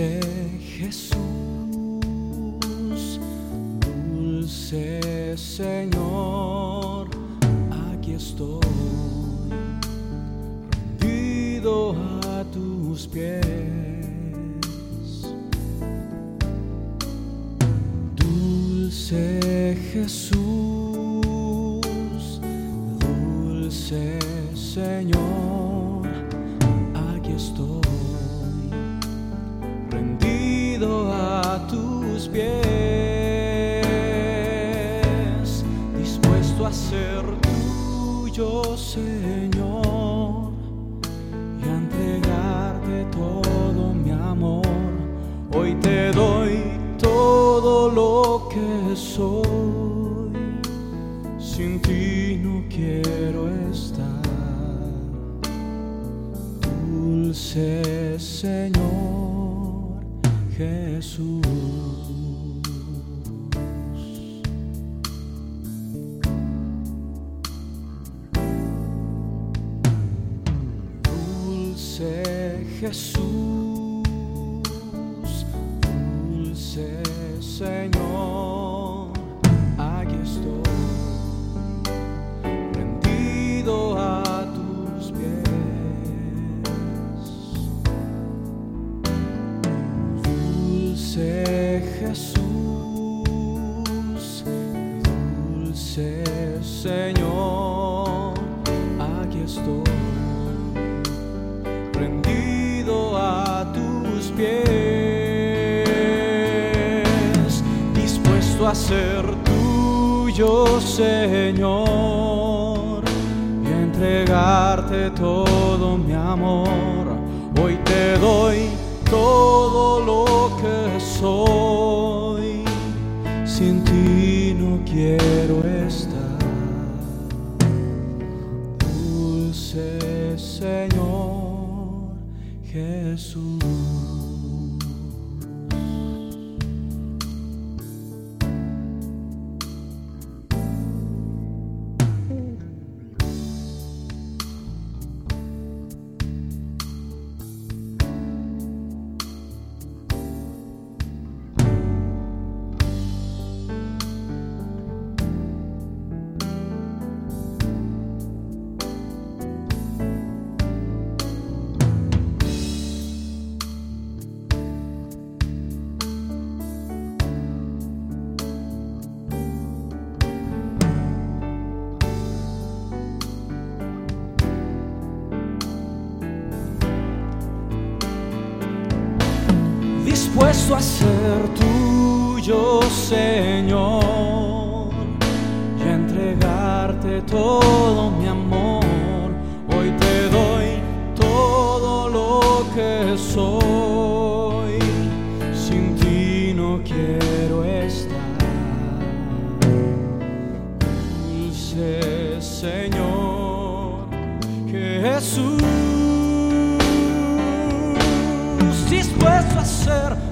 Dulce Jesús, dulce Señor, aquí estoy, rendido a tus pies. Dulce Jesús, dulce Señor, pies, dispuesto a ser tuyo, Señor, y a entregarte todo mi amor. Hoy te doy todo lo que soy, sin ti no quiero estar dulce Señor Jesús. Jesús, dulce Señor, aquí estoy rendido a tus pies. Dulce Jesús, dulce Señor, pies, dispuesto a ser tuyo, Señor, y entregarte todo mi amor. Hoy te doy todo lo que soy, sin ti no quiero dispuesto a ser tuyo, Señor, y a entregarte todo mi amor. Hoy te doy todo lo que soy, sin ti no quiero dispuesto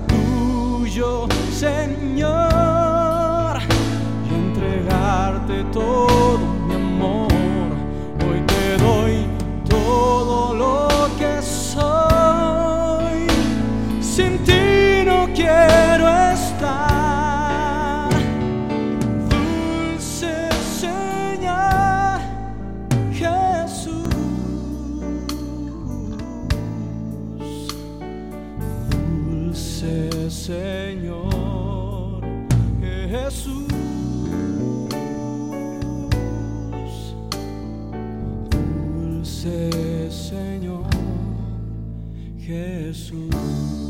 Dulce Señor Jesús. Dulce Señor Jesús.